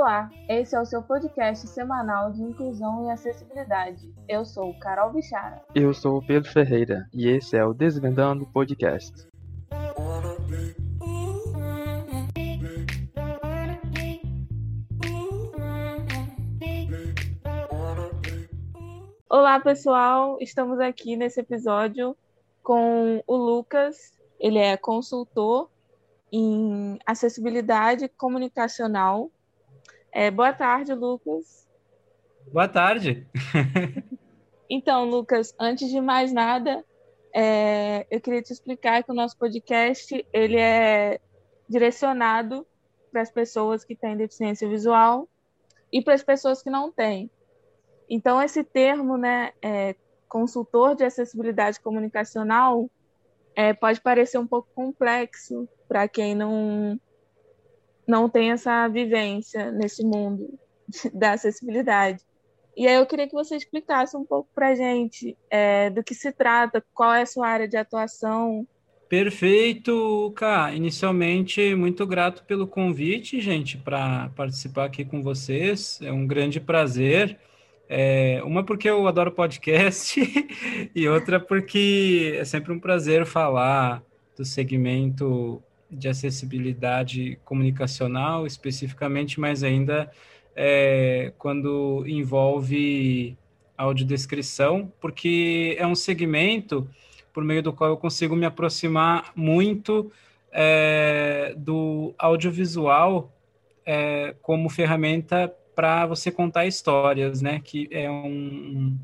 Olá, esse é o seu podcast semanal de inclusão e acessibilidade. Eu sou Carol Bichara. Eu sou o Pedro Ferreira e esse é o Desvendando Podcast. Olá, pessoal. Estamos aqui nesse episódio com o Lucas. Ele é consultor em acessibilidade comunicacional é, boa tarde, Lucas. Boa tarde. então, Lucas, antes de mais nada, é, eu queria te explicar que o nosso podcast ele é direcionado para as pessoas que têm deficiência visual e para as pessoas que não têm. Então, esse termo, né, é, consultor de acessibilidade comunicacional, é, pode parecer um pouco complexo para quem não não tem essa vivência nesse mundo da acessibilidade. E aí eu queria que você explicasse um pouco para a gente é, do que se trata, qual é a sua área de atuação. Perfeito, Cá. Inicialmente, muito grato pelo convite, gente, para participar aqui com vocês. É um grande prazer. É, uma porque eu adoro podcast e outra porque é sempre um prazer falar do segmento de acessibilidade comunicacional, especificamente, mas ainda é, quando envolve audiodescrição, porque é um segmento por meio do qual eu consigo me aproximar muito é, do audiovisual é, como ferramenta para você contar histórias, né? Que é um,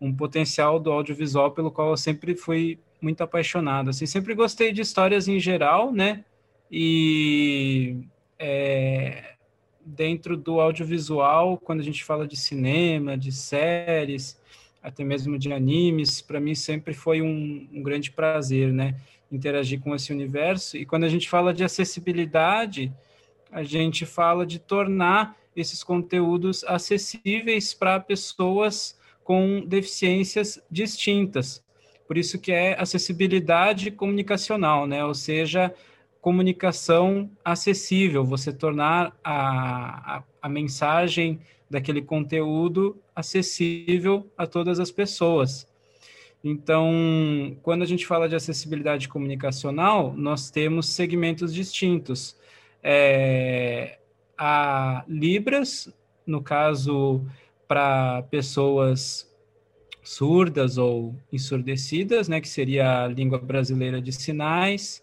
um potencial do audiovisual pelo qual eu sempre fui muito apaixonado. Assim, sempre gostei de histórias em geral, né? E é, dentro do audiovisual, quando a gente fala de cinema, de séries, até mesmo de animes, para mim sempre foi um, um, grande prazer, né? Interagir com esse universo. E quando a gente fala de acessibilidade, a gente fala de tornar esses conteúdos acessíveis para pessoas com deficiências distintas. Por isso que é acessibilidade comunicacional, né? Ou seja, comunicação acessível, você tornar a, a, a mensagem daquele conteúdo acessível a todas as pessoas. Então, quando a gente fala de acessibilidade comunicacional, nós temos segmentos distintos. É, a Libras, no caso, para pessoas surdas ou ensurdecidas, né, que seria a língua brasileira de sinais.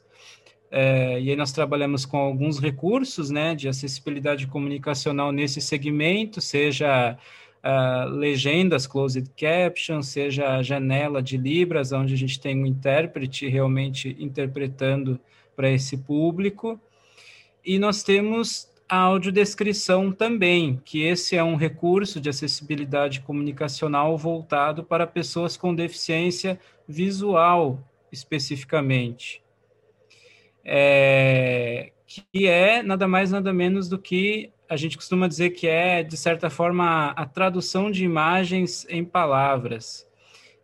É, e aí nós trabalhamos com alguns recursos, né, de acessibilidade comunicacional nesse segmento, seja uh, legendas, closed caption, seja a janela de libras, onde a gente tem um intérprete realmente interpretando para esse público. E nós temos a audiodescrição também, que esse é um recurso de acessibilidade comunicacional voltado para pessoas com deficiência visual, especificamente. É, que é nada mais, nada menos do que a gente costuma dizer que é, de certa forma, a, tradução de imagens em palavras.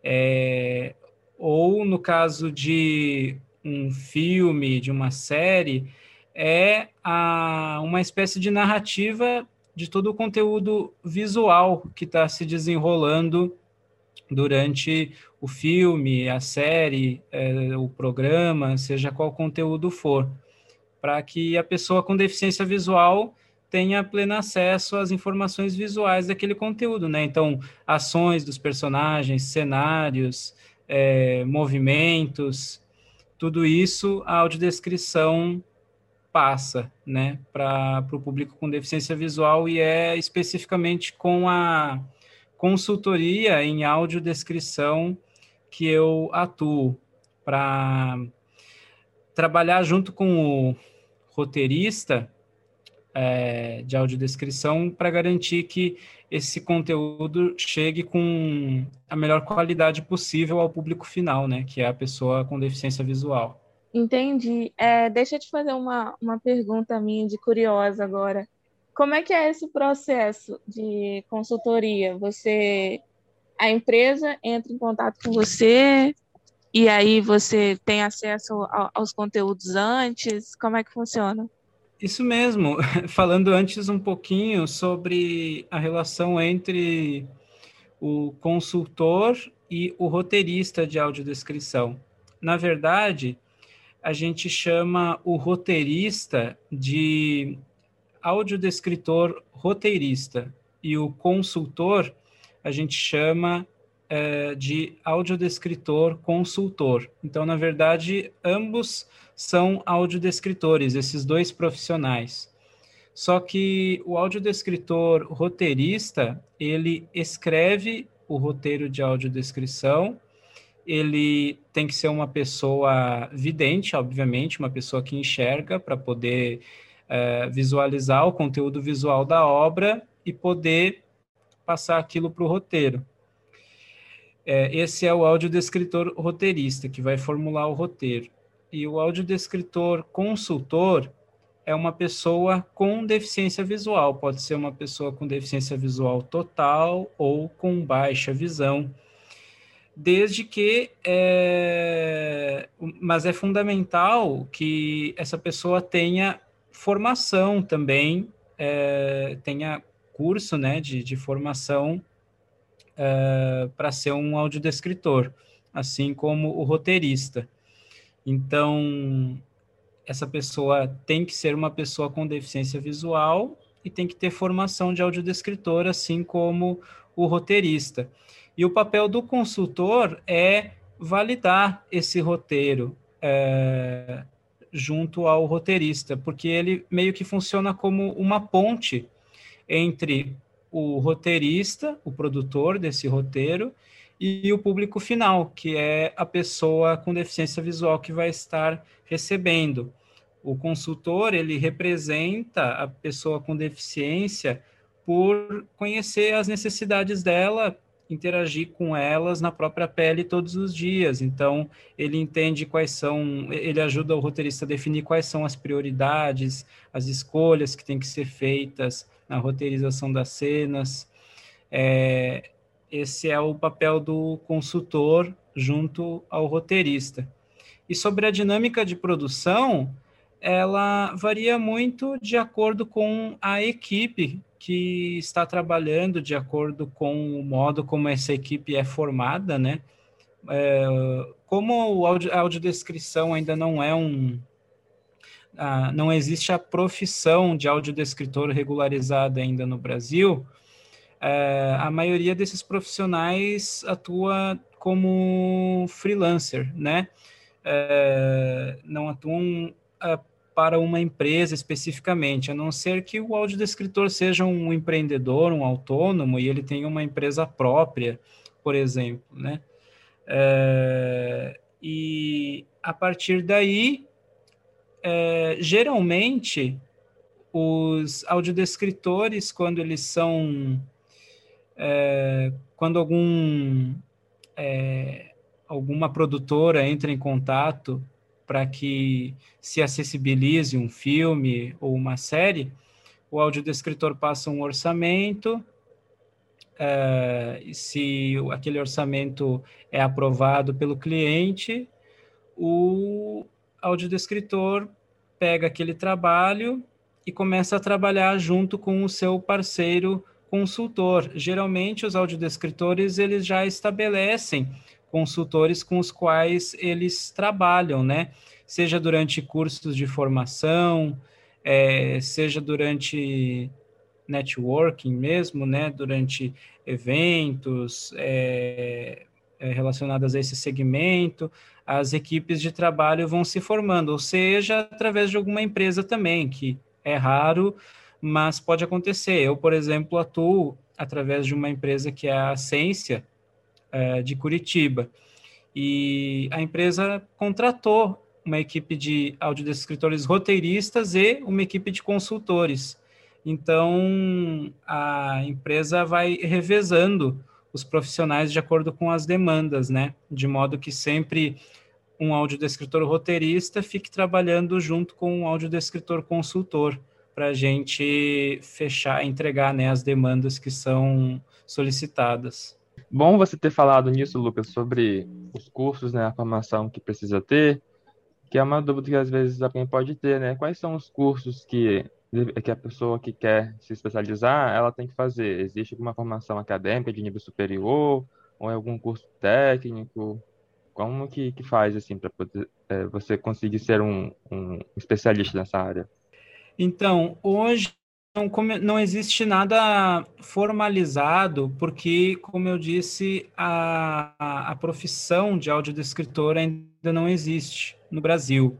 É, ou, no caso de um filme, de uma série, é a, uma espécie de narrativa de todo o conteúdo visual que está se desenrolando durante o filme, a série, é, o programa, seja qual conteúdo for, para que a pessoa com deficiência visual tenha pleno acesso às informações visuais daquele conteúdo, né? Então, ações dos personagens, cenários, é, movimentos, tudo isso a audiodescrição passa né, para o público com deficiência visual e é especificamente com a consultoria em audiodescrição que eu atuo para trabalhar junto com o roteirista é, de audiodescrição para garantir que esse conteúdo chegue com a melhor qualidade possível ao público final, né, que é a pessoa com deficiência visual. Entendi. É, deixa eu te fazer uma, uma pergunta minha de curiosa agora. Como é que é esse processo de consultoria? Você, a empresa entra em contato com você e aí você tem acesso aos conteúdos antes? Como é que funciona? Isso mesmo. Falando antes um pouquinho sobre a relação entre o consultor e o roteirista de audiodescrição. Na verdade, a gente chama o roteirista de audiodescritor roteirista e o consultor a gente chama é, de audiodescritor consultor. Então, na verdade, ambos são audiodescritores, esses dois profissionais. Só que o audiodescritor roteirista, ele escreve o roteiro de audiodescrição, ele tem que ser uma pessoa vidente, obviamente, uma pessoa que enxerga para poder é, visualizar o conteúdo visual da obra e poder passar aquilo para o roteiro. É, esse é o audiodescritor roteirista, que vai formular o roteiro. E o audiodescritor consultor é uma pessoa com deficiência visual, pode ser uma pessoa com deficiência visual total ou com baixa visão, desde que é, mas é fundamental que essa pessoa tenha formação também, é, tenha curso né, de, de formação uh, para ser um audiodescritor, assim como o roteirista. Então, essa pessoa tem que ser uma pessoa com deficiência visual e tem que ter formação de audiodescritor, assim como o roteirista. E o papel do consultor é validar esse roteiro é, junto ao roteirista, porque ele meio que funciona como uma ponte entre o roteirista, o produtor desse roteiro, e o público final, que é a pessoa com deficiência visual que vai estar recebendo. O consultor, ele representa a pessoa com deficiência por conhecer as necessidades dela, interagir com elas na própria pele todos os dias. Então, ele entende quais são, ele ajuda o roteirista a definir quais são as prioridades, as escolhas que têm que ser feitas, na roteirização das cenas. É, esse é o papel do consultor junto ao roteirista. E sobre a dinâmica de produção, ela varia muito de acordo com a equipe que está trabalhando, de acordo com o modo como essa equipe é formada, né? É, como a audiodescrição ainda não é um, ah, não existe a profissão de audiodescritor regularizada ainda no Brasil, é, a maioria desses profissionais atua como freelancer, né? É, não atuam é, para uma empresa especificamente, a não ser que o audiodescritor seja um empreendedor, um autônomo, e ele tenha uma empresa própria, por exemplo, né? É, e a partir daí é, geralmente os audiodescritores, quando eles são. É, quando algum, é, alguma produtora entra em contato para que se acessibilize um filme ou uma série, o audiodescritor passa um orçamento. É, se aquele orçamento é aprovado pelo cliente, o audiodescritor pega aquele trabalho e começa a trabalhar junto com o seu parceiro consultor. Geralmente, os audiodescritores, eles já estabelecem consultores com os quais eles trabalham, né? Seja durante cursos de formação, é, seja durante networking mesmo, né? Durante eventos é, é, relacionados a esse segmento, as equipes de trabalho vão se formando, ou seja, através de alguma empresa também, que é raro, mas pode acontecer. Eu, por exemplo, atuo através de uma empresa que é a Ascência, é, de Curitiba, e a empresa contratou uma equipe de audiodescritores roteiristas e uma equipe de consultores. Então, a empresa vai revezando os profissionais de acordo com as demandas, né? De modo que sempre um audiodescritor roteirista fique trabalhando junto com um audiodescritor consultor para a gente fechar, entregar né, as demandas que são solicitadas. Bom você ter falado nisso, Lucas, sobre os cursos, né, a formação que precisa ter, que é uma dúvida que às vezes alguém pode ter, né? Quais são os cursos que, que a pessoa que quer se especializar, ela tem que fazer? Existe alguma formação acadêmica de nível superior ou é algum curso técnico? Como que, que faz assim para é, você conseguir ser um, um especialista nessa área? Então, hoje não, não existe nada formalizado, porque, como eu disse, a, a profissão de audiodescritor ainda não existe no Brasil.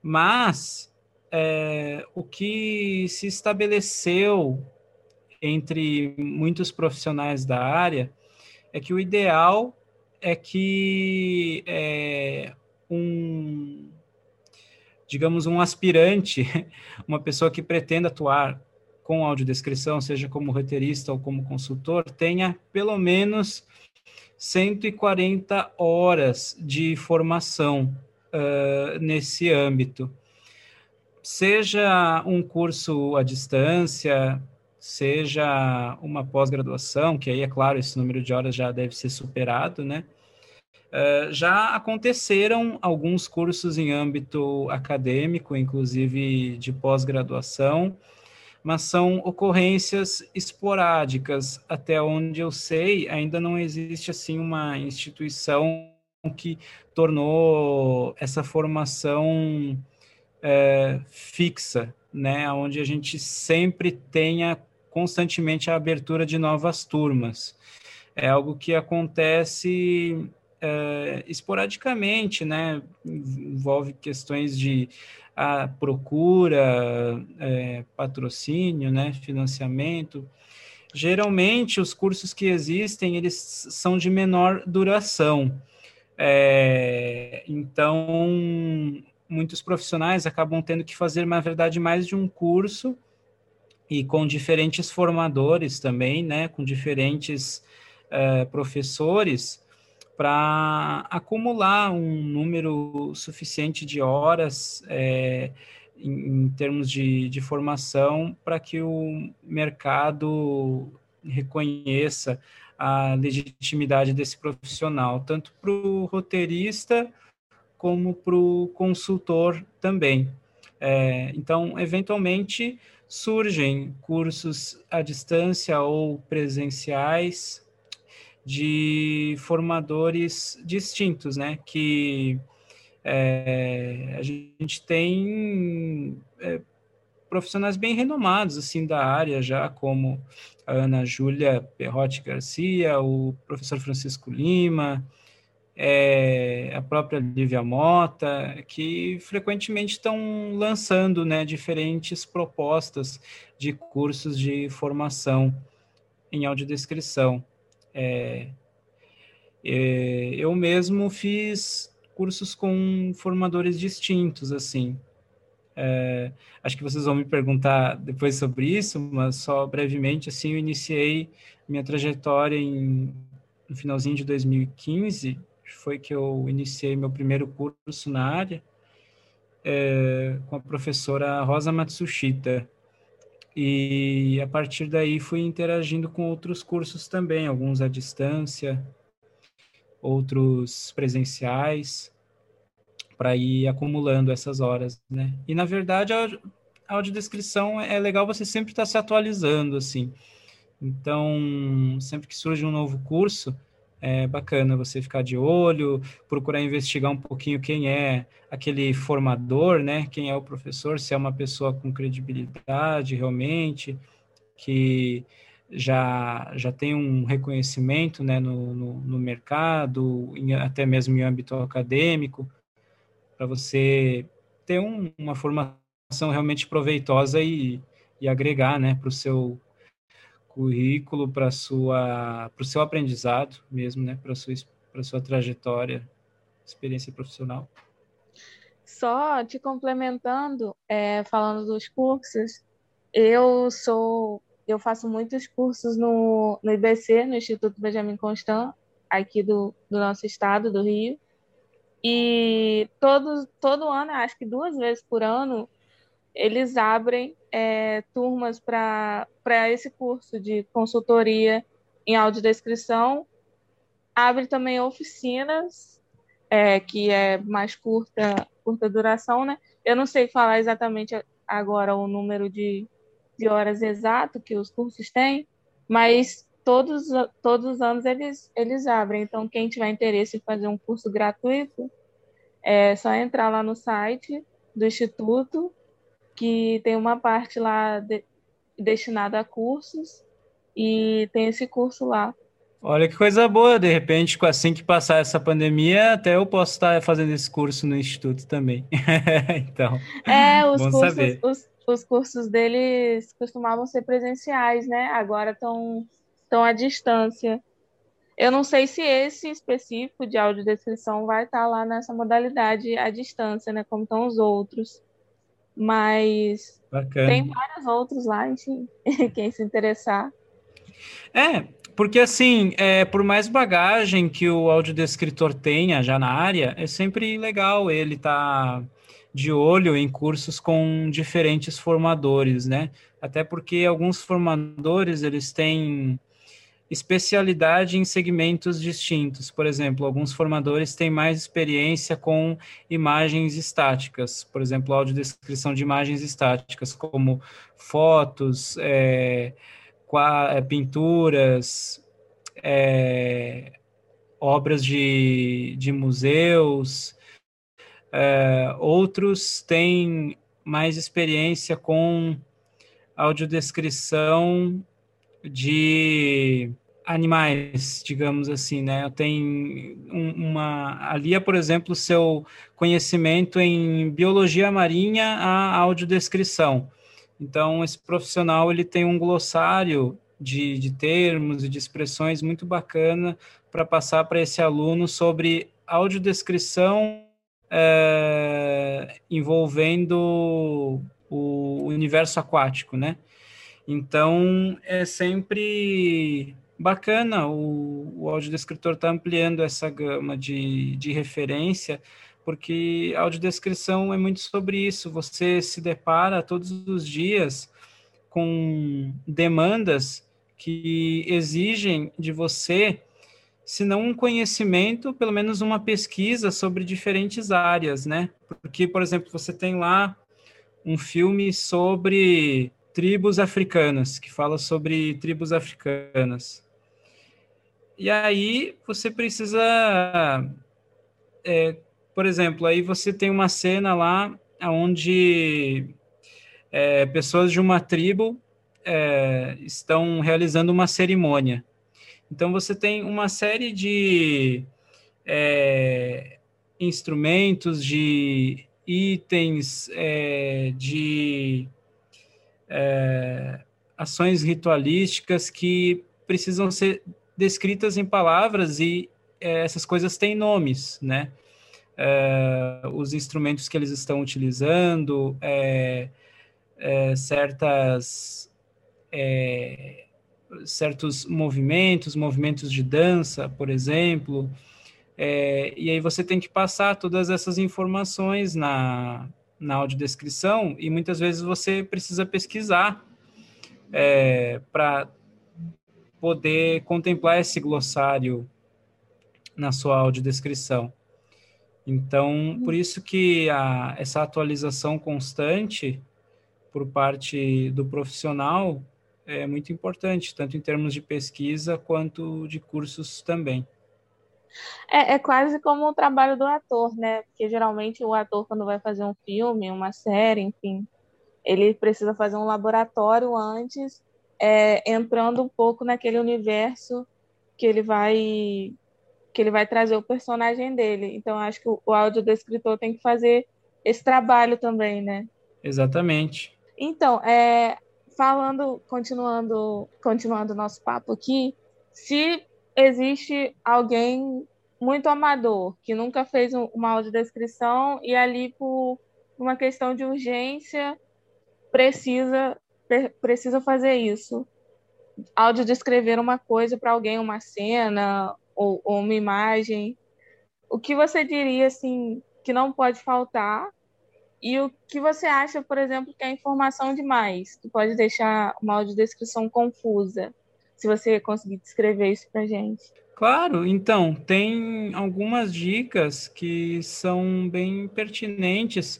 Mas é, o que se estabeleceu entre muitos profissionais da área é que o ideal é que é, um digamos, um aspirante, uma pessoa que pretenda atuar com audiodescrição, seja como roteirista ou como consultor, tenha pelo menos 140 horas de formação uh, nesse âmbito. Seja um curso à distância, seja uma pós-graduação, que aí, é claro, esse número de horas já deve ser superado, né? Uh, já aconteceram alguns cursos em âmbito acadêmico, inclusive de pós-graduação, mas são ocorrências esporádicas. Até onde eu sei, ainda não existe assim uma instituição que tornou essa formação é, fixa, né, onde a gente sempre tenha constantemente a abertura de novas turmas. É algo que acontece é, esporadicamente, né? Envolve questões de a procura, é, patrocínio, né? Financiamento. Geralmente, os cursos que existem, eles são de menor duração. É, então, muitos profissionais acabam tendo que fazer, na verdade, mais de um curso e com diferentes formadores também, né? Com diferentes uh, professores, para acumular um número suficiente de horas é, em, em, termos de, de formação para que o mercado reconheça a legitimidade desse profissional, tanto para o roteirista como para o consultor também. É, então, eventualmente, surgem cursos à distância ou presenciais de formadores distintos, né? Que é, a gente tem é, profissionais bem renomados assim da área já, como a Ana Júlia Perrotti Garcia, o professor Francisco Lima, é, a própria Lívia Mota, que frequentemente estão lançando né, diferentes propostas de cursos de formação em audiodescrição. É, é, eu mesmo fiz cursos com formadores distintos, assim. É, acho que vocês vão me perguntar depois sobre isso, mas só brevemente, assim, eu iniciei minha trajetória em, no finalzinho de 2015, foi que eu iniciei meu primeiro curso na área, é, com a professora Rosa Matsushita. E a partir daí fui interagindo com outros cursos também, alguns à distância, outros presenciais, para ir acumulando essas horas, né? E na verdade a audiodescrição é legal você sempre estar tá se atualizando, assim. Então, sempre que surge um novo curso, é bacana você ficar de olho, procurar investigar um pouquinho quem é aquele formador, né? Quem é o professor, se é uma pessoa com credibilidade realmente, que já, já tem um reconhecimento né, no, no, no mercado, em, até mesmo em âmbito acadêmico, para você ter um, uma formação realmente proveitosa e, e agregar né, para o seu currículo para sua para o seu aprendizado mesmo, né, para sua para sua trajetória, experiência profissional. Só te complementando, é, falando dos cursos, eu sou eu faço muitos cursos no, no IBC, no Instituto Benjamin Constant, aqui do, do nosso estado, do Rio. E todo, todo ano, acho que duas vezes por ano, eles abrem é, turmas para esse curso de consultoria em audiodescrição. Abre também oficinas, é, que é mais curta, curta duração, né? Eu não sei falar exatamente agora o número de, de horas exato que os cursos têm, mas todos, todos os anos eles, eles abrem. Então, quem tiver interesse em fazer um curso gratuito, é só entrar lá no site do Instituto, que tem uma parte lá de, destinada a cursos, e tem esse curso lá. Olha que coisa boa, de repente, assim que passar essa pandemia, até eu posso estar fazendo esse curso no Instituto também. então, é, os cursos. Os, os cursos deles costumavam ser presenciais, né? Agora estão estão à distância. Eu não sei se esse específico de audiodescrição vai estar lá nessa modalidade à distância, né? Como estão os outros. Mas Bacana. tem vários outros lá, enfim, quem se interessar. É, porque assim, é, por mais bagagem que o audiodescritor tenha já na área, é sempre legal ele estar tá de olho em cursos com diferentes formadores, né? Até porque alguns formadores, eles têm especialidade em segmentos distintos. Por exemplo, alguns formadores têm mais experiência com imagens estáticas, por exemplo, audiodescrição de imagens estáticas, como fotos, é, é pinturas, é, obras de, de museus. É, outros têm mais experiência com audiodescrição de animais, digamos assim, né? Tem uma ali, por exemplo, seu conhecimento em biologia marinha a audiodescrição. Então, esse profissional ele tem um glossário de, de termos e de expressões muito bacana para passar para esse aluno sobre audiodescrição é, envolvendo o universo aquático, né? Então, é sempre bacana o, o audiodescritor estar tá ampliando essa gama de, de referência, porque a audiodescrição é muito sobre isso. Você se depara todos os dias com demandas que exigem de você, se não um conhecimento, pelo menos uma pesquisa sobre diferentes áreas, né? Porque, por exemplo, você tem lá um filme sobre tribos africanas, que fala sobre tribos africanas. E aí você precisa, é, por exemplo, aí você tem uma cena lá onde é, pessoas de uma tribo é, estão realizando uma cerimônia. Então você tem uma série de é, instrumentos, de itens, é, de é, ações ritualísticas que precisam ser descritas em palavras e é, essas coisas têm nomes, né? É, os instrumentos que eles estão utilizando, é, é, certas é, certos movimentos, movimentos de dança, por exemplo, é, e aí você tem que passar todas essas informações na, na audiodescrição e muitas vezes você precisa pesquisar é, para poder contemplar esse glossário na sua audiodescrição. Então, por isso que a, essa atualização constante por parte do profissional é muito importante, tanto em termos de pesquisa quanto de cursos também. É, é, quase como o trabalho do ator, né? Porque geralmente o ator, quando vai fazer um filme, uma série, enfim, ele precisa fazer um laboratório antes é, entrando um pouco naquele universo que ele vai que ele vai trazer o personagem dele. Então acho que o, o audiodescritor tem que fazer esse trabalho também, né? Exatamente. Então, é, falando, continuando, continuando nosso papo aqui, se existe alguém muito amador que nunca fez uma audiodescrição e ali por uma questão de urgência precisa precisa fazer isso. Áudio descrever uma coisa para alguém, uma cena ou, ou, uma imagem. O que você diria assim que não pode faltar? E o que você acha, por exemplo, que é informação demais, que pode deixar uma audiodescrição confusa, se você conseguir descrever isso para gente? Claro, então, tem algumas dicas que são bem pertinentes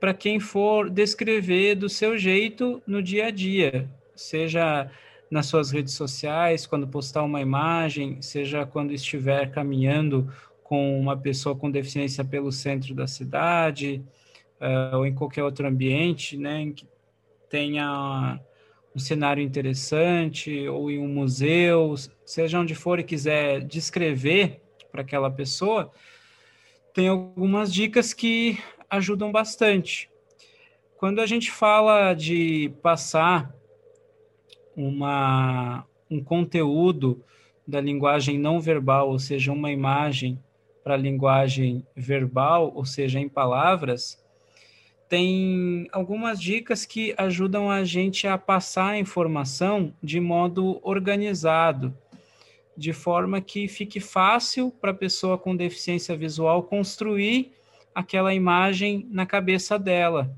para quem for descrever do seu jeito no dia a dia, seja nas suas redes sociais, quando postar uma imagem, seja quando estiver caminhando com uma pessoa com deficiência pelo centro da cidade, uh, ou em qualquer outro ambiente, né, em que tenha um cenário interessante, ou em um museu, seja onde for e quiser descrever para aquela pessoa, tem algumas dicas que ajudam bastante. Quando a gente fala de passar uma, um conteúdo da linguagem não verbal, ou seja, uma imagem para a linguagem verbal, ou seja, em palavras, tem algumas dicas que ajudam a gente a passar a informação de modo organizado, de forma que fique fácil para a pessoa com deficiência visual construir aquela imagem na cabeça dela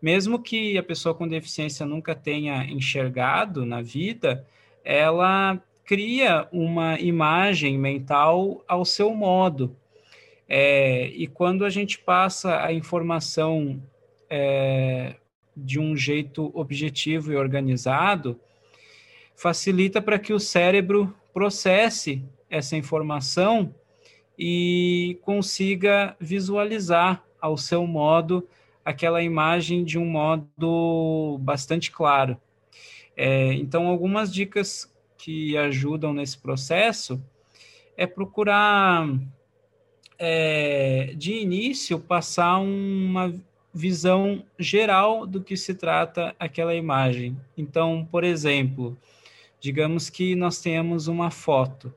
mesmo que a pessoa com deficiência nunca tenha enxergado na vida, ela cria uma imagem mental ao seu modo. É, e quando a gente passa a informação é, de um jeito objetivo e organizado, facilita para que o cérebro processe essa informação e consiga visualizar ao seu modo aquela imagem de um modo bastante claro. É, então, algumas dicas que ajudam nesse processo é procurar, é, de início, passar uma visão geral do que se trata aquela imagem. Então, por exemplo, digamos que nós tenhamos uma foto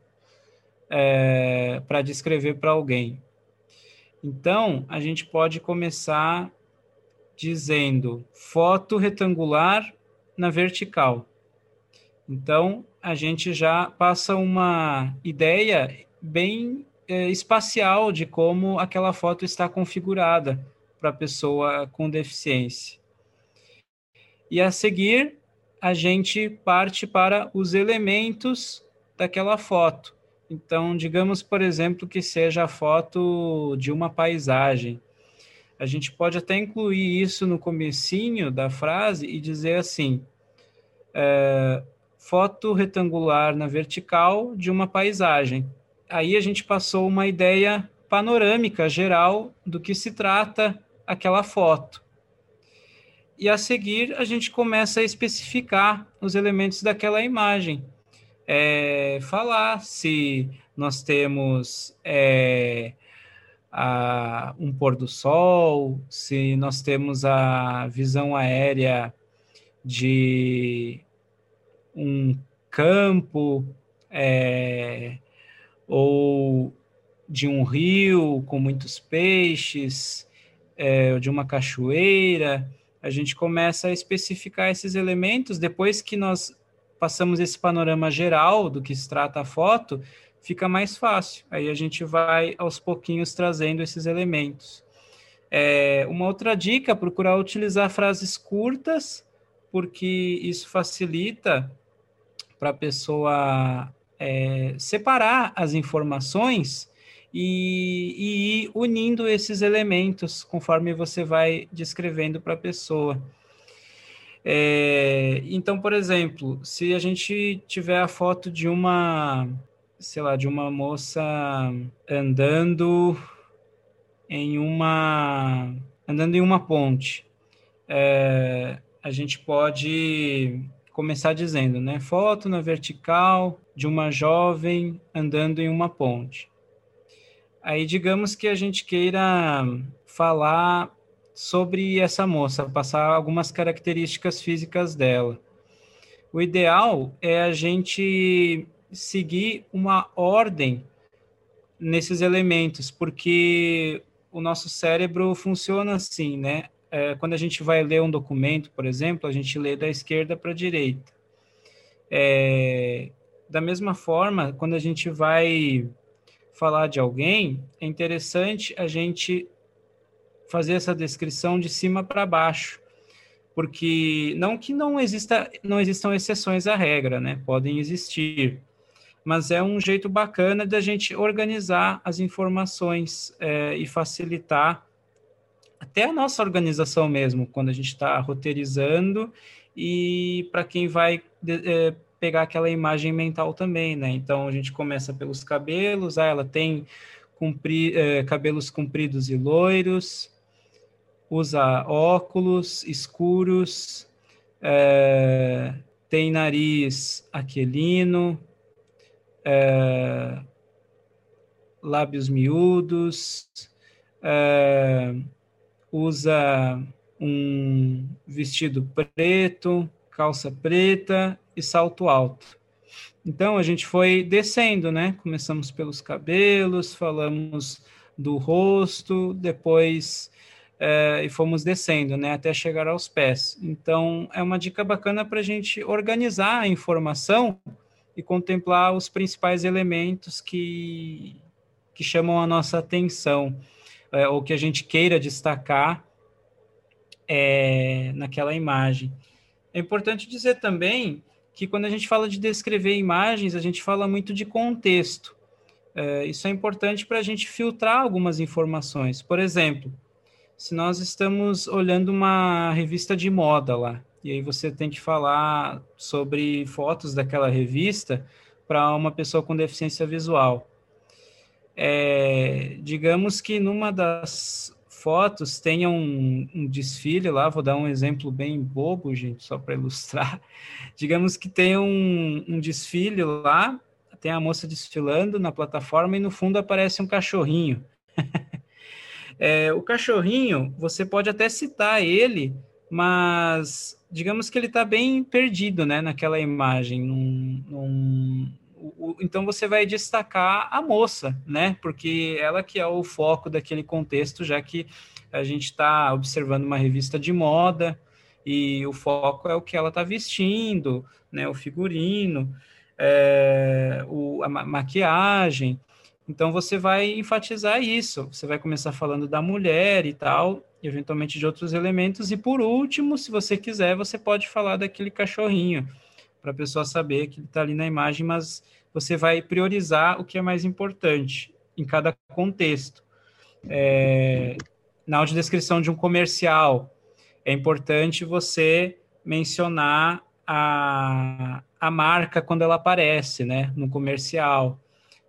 é, para descrever para alguém. Então, a gente pode começar dizendo foto retangular na vertical. Então, a gente já passa uma ideia bem é, espacial de como aquela foto está configurada para a pessoa com deficiência. E a seguir, a gente parte para os elementos daquela foto. Então, digamos, por exemplo, que seja a foto de uma paisagem a gente pode até incluir isso no comecinho da frase e dizer assim, é, foto retangular na vertical de uma paisagem. Aí a gente passou uma ideia panorâmica geral do que se trata aquela foto. E a seguir a gente começa a especificar os elementos daquela imagem. É, falar se nós temos é, a, um pôr do sol, se nós temos a visão aérea de um campo é, ou de um rio com muitos peixes, é, de uma cachoeira, a gente começa a especificar esses elementos. Depois que nós passamos esse panorama geral do que se trata a foto, fica mais fácil. Aí a gente vai aos pouquinhos trazendo esses elementos. É, uma outra dica, procurar utilizar frases curtas, porque isso facilita para a pessoa é, separar as informações e, e ir unindo esses elementos conforme você vai descrevendo para a pessoa. É, então, por exemplo, se a gente tiver a foto de uma sei lá, de uma moça andando em uma andando em uma ponte. É, a gente pode começar dizendo, né? Foto na vertical de uma jovem andando em uma ponte. Aí, digamos que a gente queira falar sobre essa moça, passar algumas características físicas dela. O ideal é a gente seguir uma ordem nesses elementos, porque o nosso cérebro funciona assim, né? É, quando a gente vai ler um documento, por exemplo, a gente lê da esquerda para a direita. É, da mesma forma, quando a gente vai falar de alguém, é interessante a gente fazer essa descrição de cima para baixo, porque não que não exista, não existam exceções à regra, né? Podem existir, mas é um jeito bacana da gente organizar as informações é, e facilitar até a nossa organização mesmo, quando a gente está roteirizando e para quem vai é, pegar aquela imagem mental também, né? Então a gente começa pelos cabelos, ah, ela tem é, cabelos compridos e loiros, usa óculos escuros, é, tem nariz aquilino, é, lábios miúdos, usa um vestido preto, calça preta e salto alto. Então a gente foi descendo, né? Começamos pelos cabelos, falamos do rosto, depois é, e fomos descendo, né? Até chegar aos pés. Então é uma dica bacana para a gente organizar a informação e contemplar os principais elementos que, que chamam a nossa atenção, é, ou que a gente queira destacar é, naquela imagem. É importante dizer também que quando a gente fala de descrever imagens, a gente fala muito de contexto. É, isso é importante para a gente filtrar algumas informações. Por exemplo, se nós estamos olhando uma revista de moda lá, e aí você tem que falar sobre fotos daquela revista para uma pessoa com deficiência visual. É, digamos que numa das fotos tenha um, um, desfile lá, vou dar um exemplo bem bobo, gente, só para ilustrar. Digamos que tem um, um desfile lá, tem a moça desfilando na plataforma e no fundo aparece um cachorrinho. é, o cachorrinho, você pode até citar ele, mas digamos que ele está bem perdido, né, naquela imagem. Num, num, o, então você vai destacar a moça, né, porque ela que é o foco daquele contexto, já que a gente está observando uma revista de moda e o foco é o que ela está vestindo, né, o figurino, é, o, a maquiagem. Então você vai enfatizar isso. Você vai começar falando da mulher e tal, e eventualmente de outros elementos. E por último, se você quiser, você pode falar daquele cachorrinho, para a pessoa saber que ele está ali na imagem, mas você vai priorizar o que é mais importante em cada contexto. É, na audiodescrição de um comercial, é importante você mencionar a, a marca quando ela aparece, né, no comercial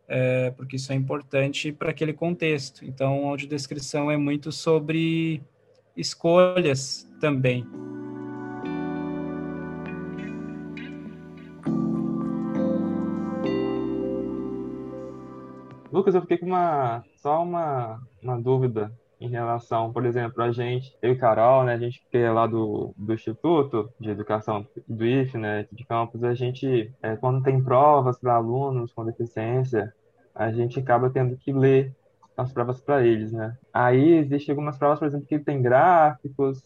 é, porque isso é importante para aquele contexto. Então, a audiodescrição é muito sobre escolhas também. Lucas, eu fiquei com uma só uma, uma dúvida em relação, por exemplo, a gente, eu e Carol, né, a gente que é lá do, do Instituto de Educação do IF, né, de campus, a gente, é, quando tem provas para alunos com deficiência, a gente acaba tendo que ler as provas para eles, né? Aí existem algumas provas, por exemplo, que tem gráficos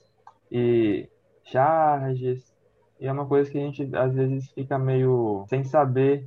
e charges, e é uma coisa que a gente às vezes fica meio sem saber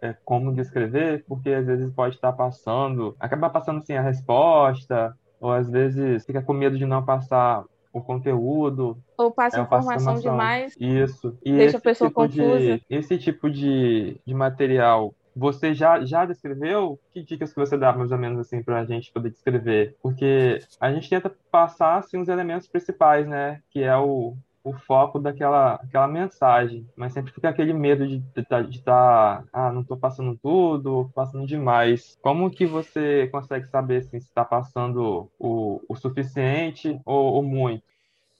é, como descrever, porque às vezes pode estar passando, acaba passando sem a resposta, ou às vezes fica com medo de não passar o conteúdo. Ou passa é, informação, informação, demais. Isso. E deixa a pessoa tipo confusa. De, esse tipo de, de material você já, já descreveu? Que dicas que você dá, mais ou menos, assim, para a gente poder descrever? Porque a gente tenta passar, assim, os elementos principais, né? Que é o, o foco daquela aquela mensagem, mas sempre fica aquele medo de estar, de tá, ah, não estou passando tudo, passando demais. Como que você consegue saber assim, se está passando o, o suficiente ou, ou muito?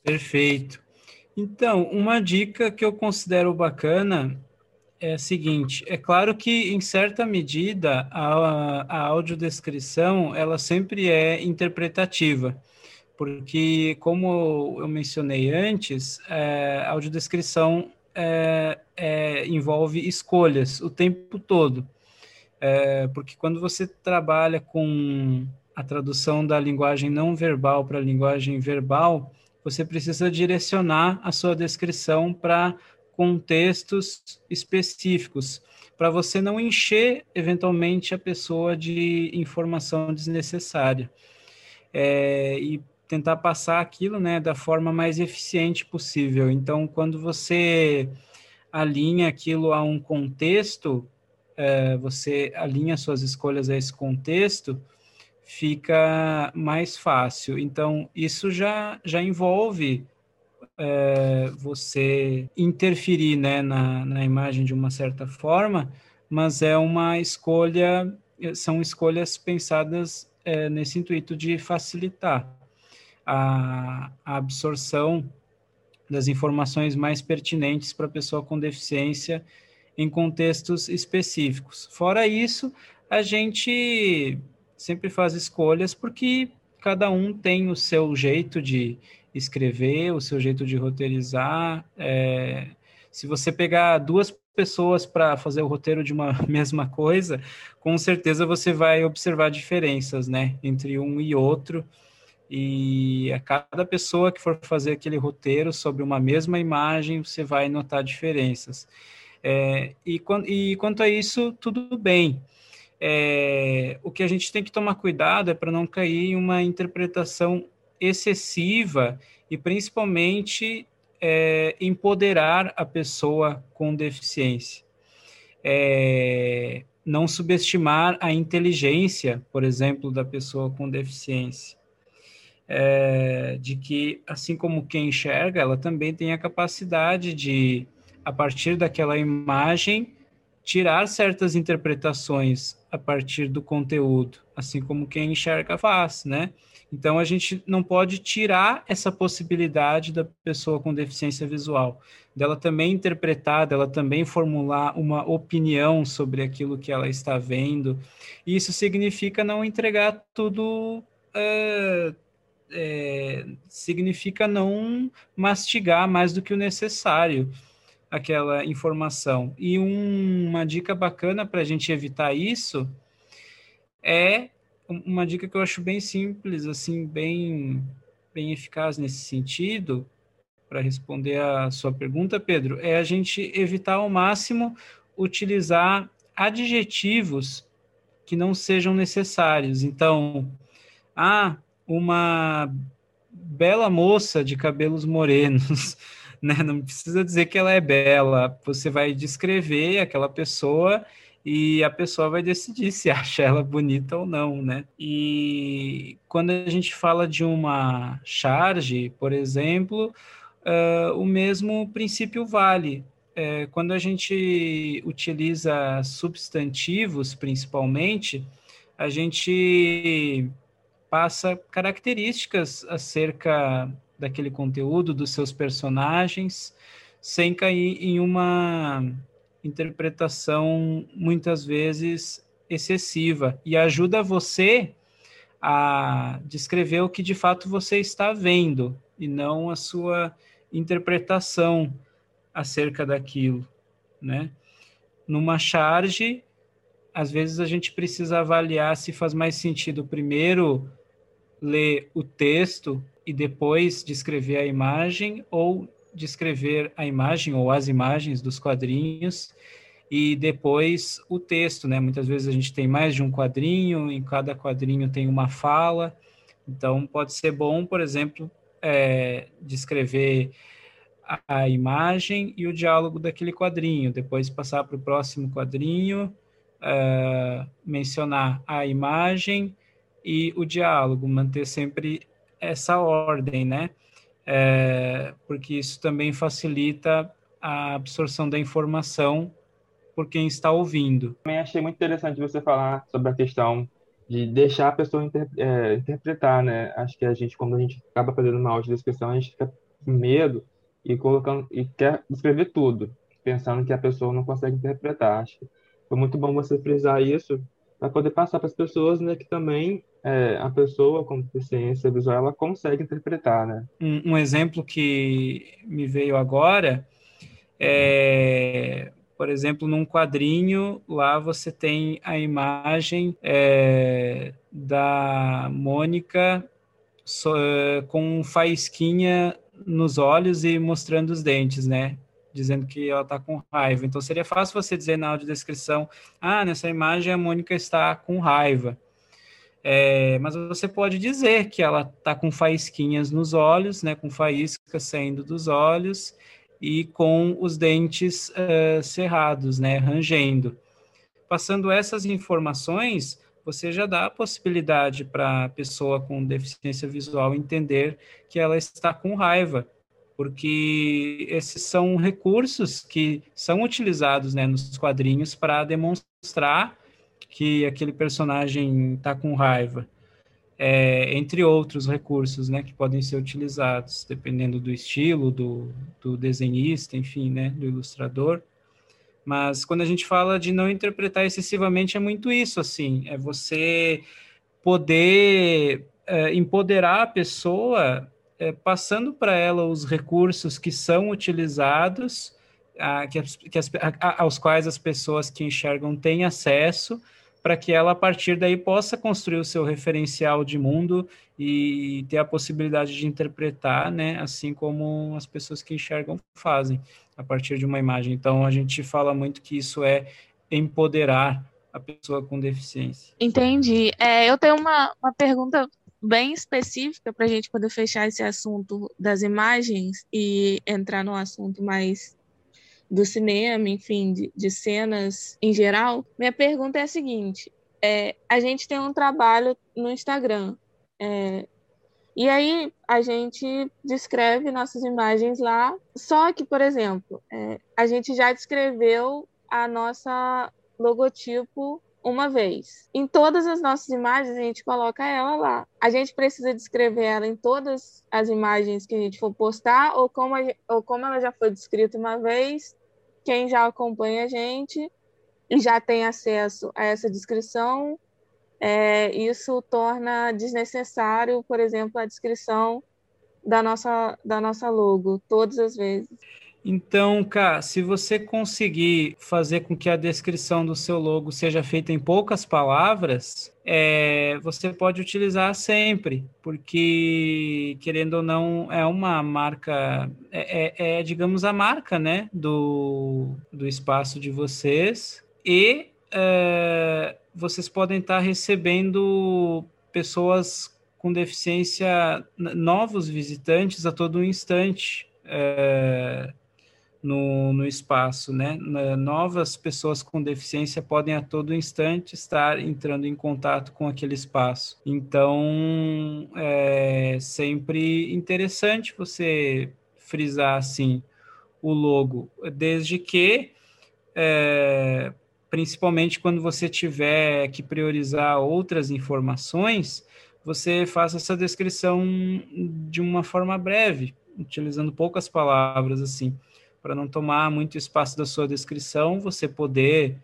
Perfeito. Então, uma dica que eu considero bacana é a seguinte, é claro que em certa medida a, a audiodescrição ela sempre é interpretativa, porque como eu mencionei antes, é, a audiodescrição é, é, envolve escolhas o tempo todo, é, porque quando você trabalha com a tradução da linguagem não verbal para a linguagem verbal, você precisa direcionar a sua descrição para contextos específicos, para você não encher eventualmente a pessoa de informação desnecessária. É, e tentar passar aquilo né, da forma mais eficiente possível. Então, quando você alinha aquilo a um contexto, é, você alinha suas escolhas a esse contexto, fica mais fácil. Então, isso já, já envolve é, você interferir né, na, na imagem de uma certa forma, mas é uma escolha, são escolhas pensadas é, nesse intuito de facilitar a, a absorção das informações mais pertinentes para a pessoa com deficiência em contextos específicos. Fora isso, a gente sempre faz escolhas porque cada um tem o seu jeito de escrever, o seu jeito de roteirizar. É, se você pegar duas pessoas para fazer o roteiro de uma mesma coisa, com certeza você vai observar diferenças, né, entre um e outro. E a cada pessoa que for fazer aquele roteiro sobre uma mesma imagem, você vai notar diferenças. É, e, e, quanto a isso, tudo bem. É, o que a gente tem que tomar cuidado é para não cair em uma interpretação excessiva e principalmente é, empoderar a pessoa com deficiência. É, não subestimar a inteligência, por exemplo, da pessoa com deficiência. É, de que, assim como quem enxerga, ela também tem a capacidade de, a partir daquela imagem, tirar certas interpretações a partir do conteúdo, assim como quem enxerga faz, né? Então a gente não pode tirar essa possibilidade da pessoa com deficiência visual, dela também interpretar, dela também formular uma opinião sobre aquilo que ela está vendo. E isso significa não entregar tudo. É, é, significa não mastigar mais do que o necessário aquela informação. E um, uma dica bacana para a gente evitar isso é uma dica que eu acho bem simples, assim, bem, bem eficaz nesse sentido, para responder a sua pergunta, Pedro, é a gente evitar ao máximo utilizar adjetivos que não sejam necessários. Então, ah, uma bela moça de cabelos morenos né? Não precisa dizer que ela é bela, você vai descrever aquela pessoa e a pessoa vai decidir se acha ela bonita ou não, né? E quando a gente fala de uma charge, por exemplo, uh, o mesmo princípio vale. É, quando a gente utiliza substantivos, principalmente, a gente passa características acerca daquele conteúdo, dos seus personagens, sem cair em uma interpretação muitas vezes excessiva e ajuda você a descrever o que de fato você está vendo e não a sua interpretação acerca daquilo, né? Numa charge, às vezes a gente precisa avaliar se faz mais sentido primeiro ler o texto e depois descrever a imagem ou descrever a imagem ou as imagens dos quadrinhos e depois o texto, né? Muitas vezes a gente tem mais de um quadrinho, em cada quadrinho tem uma fala, então pode ser bom, por exemplo, é, descrever a, a, imagem e o diálogo daquele quadrinho, depois passar para o próximo quadrinho, é, mencionar a imagem e o diálogo, manter sempre essa ordem, né? É, porque isso também facilita a absorção da informação por quem está ouvindo. Também achei muito interessante você falar sobre a questão de deixar a pessoa inter, é, interpretar, né? Acho que a gente, quando a gente acaba fazendo uma audiodescrição, a gente fica com medo e colocando e quer escrever tudo, pensando que a pessoa não consegue interpretar. Acho que foi muito bom você frisar isso para poder passar para as pessoas, né, que também é, a pessoa com deficiência visual ela consegue interpretar, né? Um, um exemplo que me veio agora é, por exemplo, num quadrinho lá você tem a imagem é, da Mônica so, com faísquinha nos olhos e mostrando os dentes, né? Dizendo que ela está com raiva. Então seria fácil você dizer na audiodescrição: ah, nessa imagem a Mônica está com raiva. É, mas você pode dizer que ela está com faísquinhas nos olhos, né, com faíscas saindo dos olhos e com os dentes uh, cerrados, né, rangendo. passando essas informações, você já dá a possibilidade para a pessoa com deficiência visual entender que ela está com raiva, porque esses são recursos que são utilizados né, nos quadrinhos para demonstrar que aquele personagem está com raiva. É, entre outros recursos né, que podem ser utilizados, dependendo do estilo, do, do desenhista, enfim, né, do ilustrador. Mas quando a gente fala de não interpretar excessivamente, é muito isso, assim, é você poder é, empoderar a pessoa, é, passando para ela os recursos que são utilizados, a, que as, que as, a, aos quais as pessoas que enxergam têm acesso, para que ela, a partir daí, possa construir o seu referencial de mundo e ter a possibilidade de interpretar, né, assim como as pessoas que enxergam fazem a partir de uma imagem. Então, a gente fala muito que isso é empoderar a pessoa com deficiência. Entendi. É, eu tenho uma, uma pergunta bem específica para a gente poder fechar esse assunto das imagens e entrar no assunto mais do cinema, enfim, de, de cenas em geral. Minha pergunta é a seguinte: é, a gente tem um trabalho no Instagram. É, e aí a gente descreve nossas imagens lá. Só que, por exemplo, é, a gente já descreveu a nossa logotipo uma vez. Em todas as nossas imagens, a gente coloca ela lá. A gente precisa descrever ela em todas as imagens que a gente for postar, ou como, a, ou como ela já foi descrita uma vez, quem já acompanha a gente e já tem acesso a essa descrição é, isso torna desnecessário, por exemplo, a descrição da nossa, da nossa logo, todas as vezes. Então, Cá, se você conseguir fazer com que a descrição do seu logo seja feita em poucas palavras, é, você pode utilizar sempre, porque, querendo ou não, é uma marca, é, é, é digamos, a marca né, do, do espaço de vocês. E é, vocês podem estar recebendo pessoas com deficiência, novos visitantes a todo instante é, no, no espaço, né? Novas pessoas com deficiência podem a todo instante estar entrando em contato com aquele espaço. Então, é sempre interessante você frisar assim o logo, desde que é, principalmente quando você tiver que priorizar outras informações, você faça essa descrição de uma forma breve, utilizando poucas palavras assim, para não tomar muito espaço da sua descrição, você poder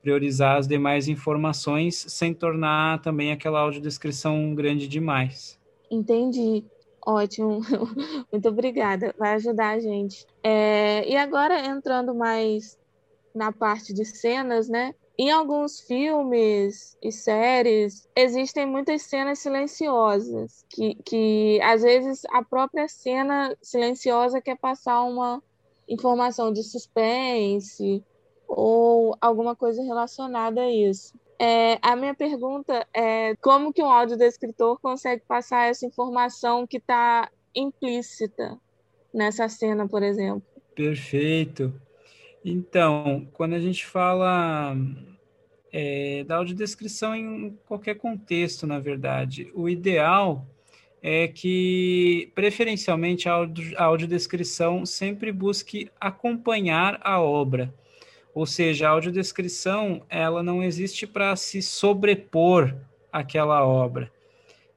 priorizar as demais informações sem tornar também aquela audiodescrição grande demais. Entendi. Ótimo, muito obrigada. Vai ajudar a gente. É, e agora entrando mais na parte de cenas, né? Em alguns filmes e séries, existem muitas cenas silenciosas, que, que às vezes a própria cena silenciosa quer passar uma informação de suspense ou alguma coisa relacionada a isso. É, a minha pergunta é como que um audiodescritor consegue passar essa informação que está implícita nessa cena, por exemplo? Perfeito. Então, quando a gente fala é, da audiodescrição em qualquer contexto, na verdade, o ideal é que, preferencialmente, a, audio, a audiodescrição sempre busque acompanhar a obra. Ou seja, a audiodescrição ela não existe para se sobrepor àquela obra.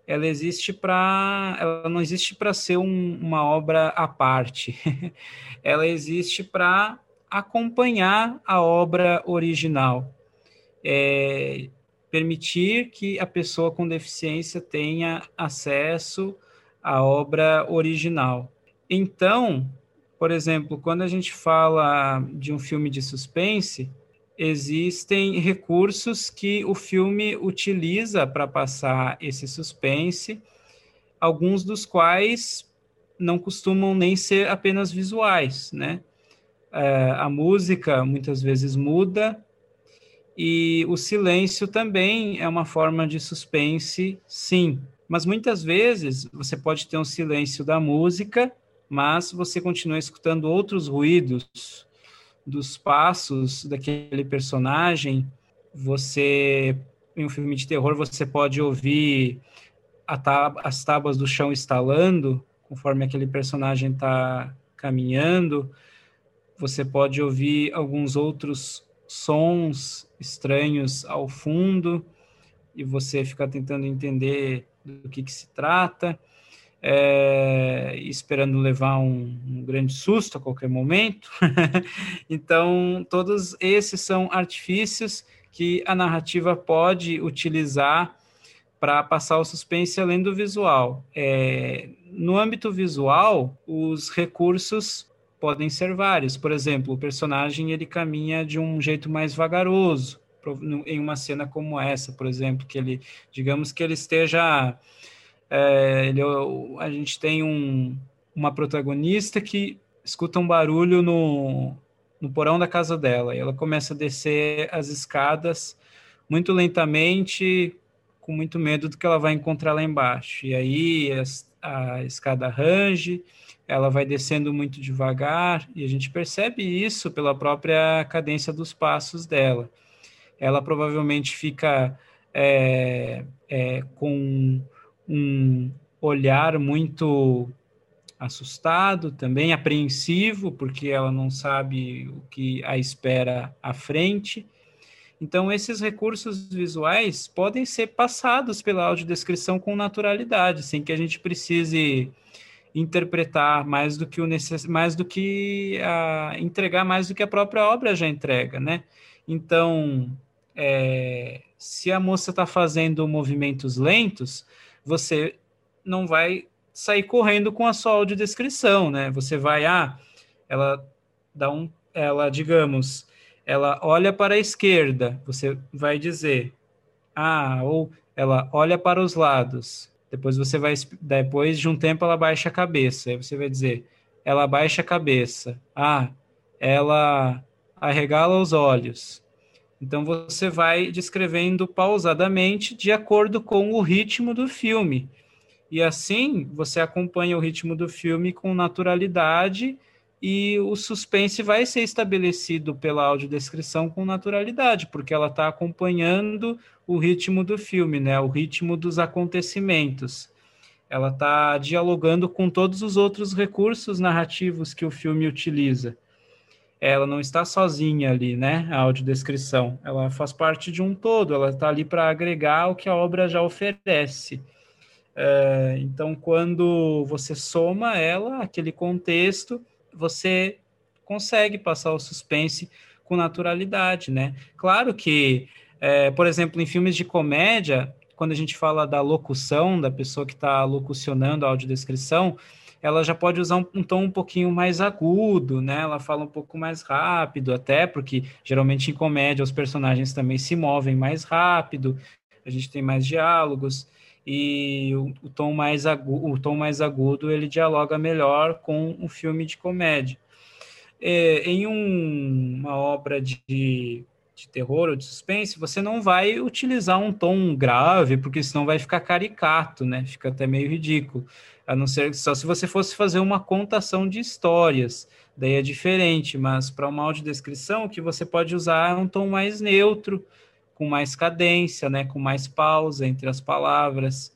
Ela existe para, ela não existe para ser um, uma obra à parte. ela existe para acompanhar a obra original, é, permitir que a pessoa com deficiência tenha acesso à obra original. Então, por exemplo, quando a gente fala de um filme de suspense, existem recursos que o filme utiliza para passar esse suspense, alguns dos quais não costumam nem ser apenas visuais, né? é, a música muitas vezes muda e o silêncio também é uma forma de suspense, sim. Mas muitas vezes você pode ter um silêncio da música, mas você continua escutando outros ruídos dos passos daquele personagem. você, em um filme de terror, você pode ouvir as tábuas do chão estalando, conforme aquele personagem está caminhando. Você pode ouvir alguns outros sons estranhos ao fundo e você fica tentando entender do que, que se trata, é, esperando levar um, um, grande susto a qualquer momento. então, todos esses são artifícios que a narrativa pode utilizar para passar o suspense além do visual. É, no âmbito visual, os recursos podem ser vários. Por exemplo, o personagem ele caminha de um jeito mais vagaroso em uma cena como essa, por exemplo, que ele, digamos que ele esteja, é, ele, a gente tem um, uma protagonista que escuta um barulho no, no porão da casa dela e ela começa a descer as escadas muito lentamente, com muito medo do que ela vai encontrar lá embaixo. E aí a, a escada range, ela vai descendo muito devagar e a gente percebe isso pela própria cadência dos passos dela ela provavelmente fica é, é, com um olhar muito assustado, também apreensivo, porque ela não sabe o que a espera à frente. Então, esses recursos visuais podem ser passados pela audiodescrição com naturalidade, sem que a gente precise interpretar mais do que o necess... mais do que a... entregar mais do que a própria obra já entrega, né? Então, é, se a moça está fazendo movimentos lentos, você não vai sair correndo com a sua audiodescrição, né? Você vai, ah, ela dá um, ela, digamos, ela olha para a esquerda, você vai dizer, ah, ou ela olha para os lados. Depois você vai, depois de um tempo ela baixa a cabeça. Aí você vai dizer, ela baixa a cabeça. Ah, ela arregala os olhos. Então você vai descrevendo pausadamente de acordo com o ritmo do filme. E assim você acompanha o ritmo do filme com naturalidade e o suspense vai ser estabelecido pela audiodescrição com naturalidade, porque ela está acompanhando o ritmo do filme, né? o ritmo dos acontecimentos. Ela está dialogando com todos os outros recursos narrativos que o filme utiliza ela não está sozinha ali, né? A audiodescrição. Ela faz parte de um todo, ela está ali para agregar o que a obra já oferece. É, então, quando você soma ela, aquele contexto, você consegue passar o suspense com naturalidade, né? Claro que, é, por exemplo, em filmes de comédia, quando a gente fala da locução, da pessoa que está locucionando a audiodescrição, ela já pode usar um, um, tom um pouquinho mais agudo, né? Ela fala um pouco mais rápido, até porque geralmente em comédia os personagens também se movem mais rápido, a gente tem mais diálogos e o, tom mais agudo, o tom mais agudo ele dialoga melhor com o filme de comédia. É, em um, uma obra de, de terror ou de suspense, você não vai utilizar um tom grave, porque senão vai ficar caricato, né? Fica até meio ridículo a não ser só se você fosse fazer uma contação de histórias, daí é diferente, mas para uma audiodescrição, o que você pode usar é um tom mais neutro, com mais cadência, né, com mais pausa entre as palavras,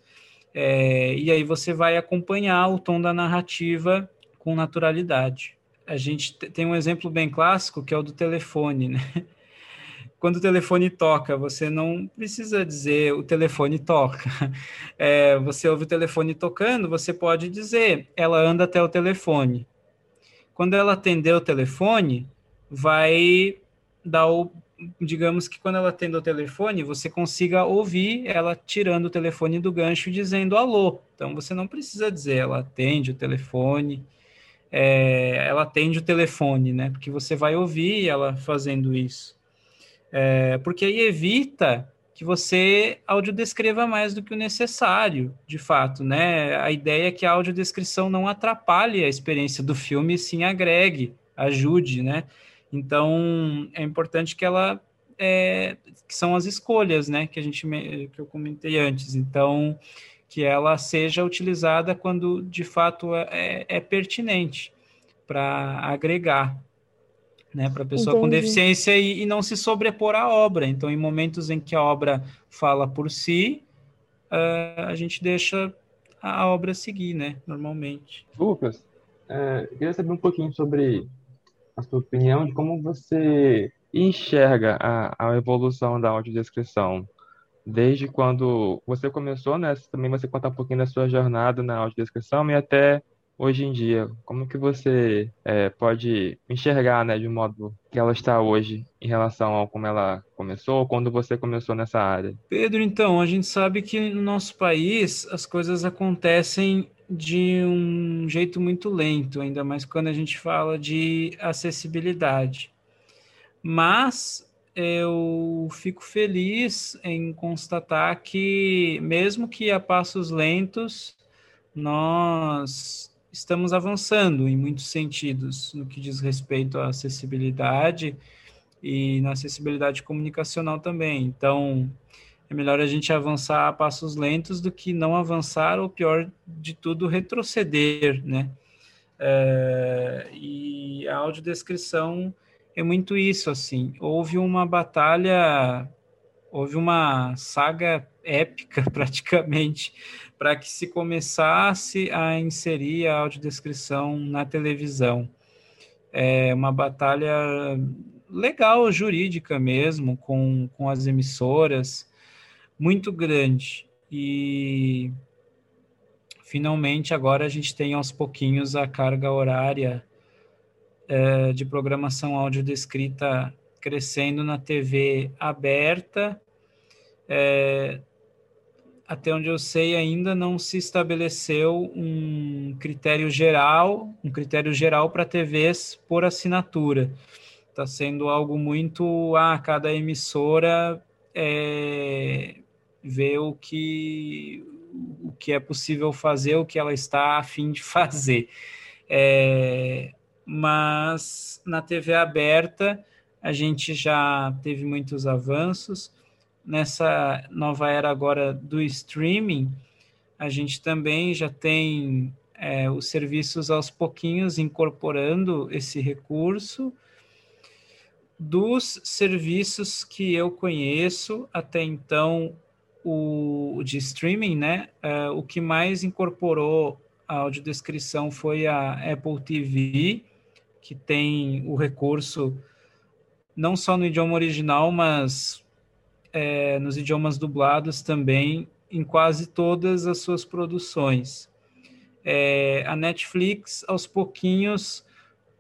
é, e aí você vai acompanhar o tom da narrativa com naturalidade. A gente tem um exemplo bem clássico que é o do telefone, né? quando o telefone toca, você não precisa dizer o telefone toca. É, você ouve o telefone tocando, você pode dizer ela anda até o telefone. Quando ela atender o telefone, vai dar o. Digamos que quando ela atender o telefone, você consiga ouvir ela tirando o telefone do gancho e dizendo alô. Então você não precisa dizer ela atende o telefone. É, ela atende o telefone, né? Porque você vai ouvir ela fazendo isso. É, porque aí evita que você audiodescreva mais do que o necessário, de fato, né? A ideia é que a audiodescrição não atrapalhe a experiência do filme, sim agregue, ajude, né? Então, é importante que ela é, que são as escolhas, né, que a gente que eu comentei antes. Então, que ela seja utilizada quando de fato é, é pertinente para agregar né, para a pessoa Entendi. com deficiência e, e, não se sobrepor à obra. Então, em momentos em que a obra fala por si, uh, a gente deixa a obra seguir, né, normalmente. Lucas, é, eu queria saber um pouquinho sobre a sua opinião de como você enxerga a, a evolução da audiodescrição. Desde quando você começou, né? Também você conta um pouquinho da sua jornada na audiodescrição e até hoje em dia? Como que você é, pode enxergar, né, de um modo que ela está hoje em relação ao como ela começou, quando você começou nessa área? Pedro, então, a gente sabe que no nosso país as coisas acontecem de um jeito muito lento, ainda mais quando a gente fala de acessibilidade. Mas eu fico feliz em constatar que, mesmo que a passos lentos, nós estamos avançando em muitos sentidos no que diz respeito à acessibilidade e na acessibilidade comunicacional também. Então, é melhor a gente avançar a passos lentos do que não avançar, ou pior de tudo, retroceder, né? É, e a audiodescrição é muito isso, assim. Houve uma batalha, houve uma saga épica, praticamente, para que se começasse a inserir a audiodescrição na televisão. É uma batalha legal, jurídica mesmo, com, com as emissoras, muito grande. E finalmente agora a gente tem aos pouquinhos a carga horária é, de programação audiodescrita crescendo na TV aberta. É, até onde eu sei, ainda não se estabeleceu um critério geral, um critério geral para TVs por assinatura. Está sendo algo muito, ah, cada emissora é, vê o que o que é possível fazer, o que ela está a fim de fazer. É, mas na TV aberta a gente já teve muitos avanços nessa nova era agora do streaming, a gente também já tem é, os serviços aos pouquinhos incorporando esse recurso. Dos serviços que eu conheço até então, o, de streaming, né? É, o que mais incorporou a audiodescrição foi a Apple TV, que tem o recurso não só no idioma original, mas é, nos idiomas dublados também em quase todas as suas produções. É, a Netflix, aos pouquinhos,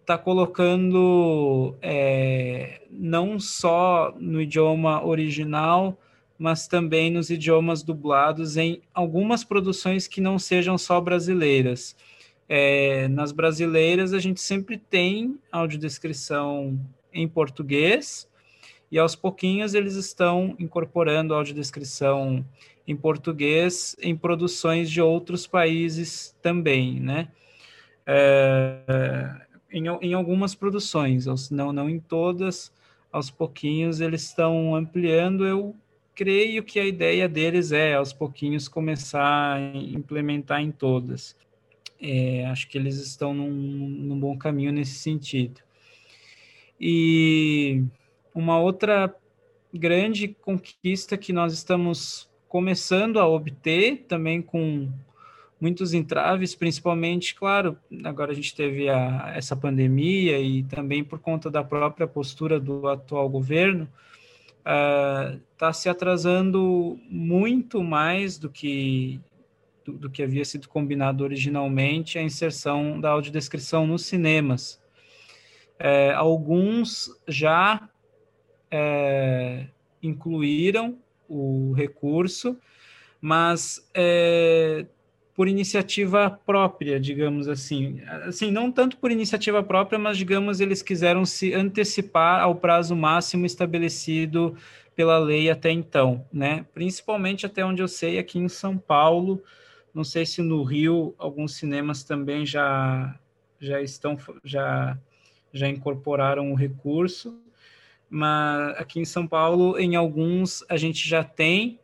está colocando é, não só no idioma original, mas também nos idiomas dublados em algumas produções que não sejam só brasileiras. É, nas brasileiras, a gente sempre tem audiodescrição em português, e aos pouquinhos eles estão incorporando audiodescrição em português em produções de outros países também, né? É, em, em algumas produções, não, não em todas, aos pouquinhos eles estão ampliando. Eu creio que a ideia deles é, aos pouquinhos, começar a implementar em todas. É, acho que eles estão num, num bom caminho nesse sentido. E uma outra grande conquista que nós estamos começando a obter, também com muitos entraves, principalmente, claro, agora a gente teve a, essa pandemia e também por conta da própria postura do atual governo, está uh, se atrasando muito mais do que do, do, que havia sido combinado originalmente a inserção da audiodescrição nos cinemas. É, alguns já é, incluíram o recurso, mas é, por iniciativa própria, digamos assim. Assim, não tanto por iniciativa própria, mas, digamos, eles quiseram se antecipar ao prazo máximo estabelecido pela lei até então, né? Principalmente até onde eu sei, aqui em São Paulo, não sei se no Rio alguns cinemas também já já estão já já incorporaram o recurso, mas aqui em São Paulo, em alguns, a gente já tem,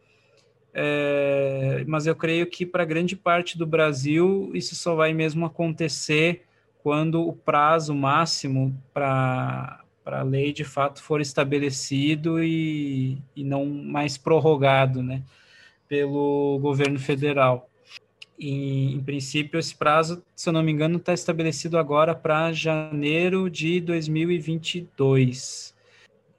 é, mas eu creio que para grande parte do Brasil isso só vai mesmo acontecer quando o prazo máximo para a lei de fato for estabelecido e, e não mais prorrogado né, pelo governo federal. E, em princípio, esse prazo, se eu não me engano, está estabelecido agora para janeiro de 2022.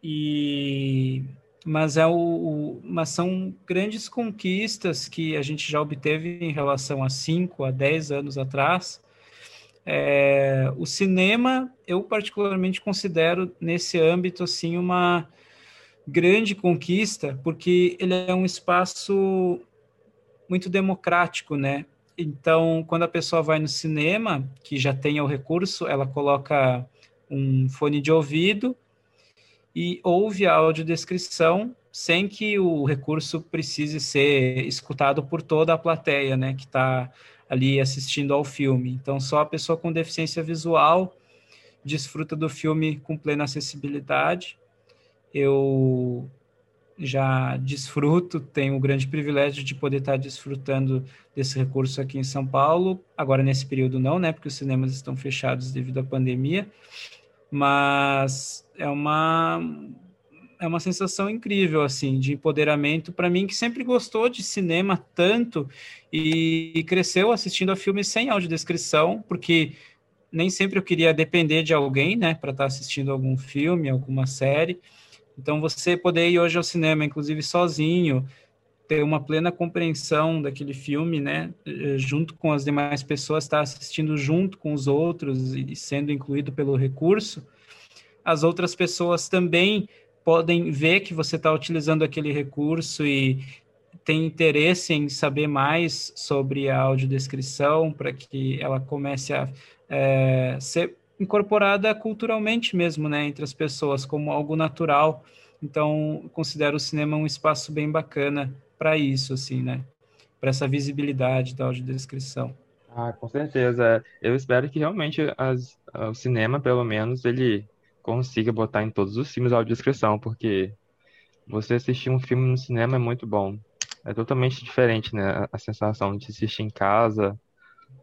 E mas é o, o, mas são grandes conquistas que a gente já obteve em relação a 5 a 10 anos atrás. É, o cinema, eu particularmente considero nesse âmbito assim uma grande conquista, porque ele é um espaço muito democrático, né? Então, quando a pessoa vai no cinema, que já tem o recurso, ela coloca um fone de ouvido e ouve a audiodescrição sem que o recurso precise ser escutado por toda a plateia, né, que está ali assistindo ao filme. Então, só a pessoa com deficiência visual desfruta do filme com plena acessibilidade. Eu já desfruto, tenho o grande privilégio de poder estar desfrutando desse recurso aqui em São Paulo. Agora, nesse período, não, né? Porque os cinemas estão fechados devido à pandemia. Mas é uma é uma sensação incrível assim de empoderamento para mim que sempre gostou de cinema tanto e, cresceu assistindo a filmes sem audiodescrição, porque nem sempre eu queria depender de alguém, né, para estar assistindo algum filme, alguma série. Então você poder ir hoje ao cinema, inclusive sozinho, ter uma plena compreensão daquele filme, né, eh, junto com as demais pessoas, estar assistindo junto com os outros e sendo incluído pelo recurso, as outras pessoas também podem ver que você está utilizando aquele recurso e tem interesse em saber mais sobre a audiodescrição para que ela comece a é, ser incorporada culturalmente mesmo, né, entre as pessoas, como algo natural. Então, considero o cinema um espaço bem bacana para isso, assim, né, para essa visibilidade da audiodescrição. Ah, com certeza. Eu espero que realmente as, o cinema, pelo menos, ele consiga botar em todos os filmes a audiodescrição, porque você assistir um filme no cinema é muito bom. É totalmente diferente, né? A sensação de assistir em casa.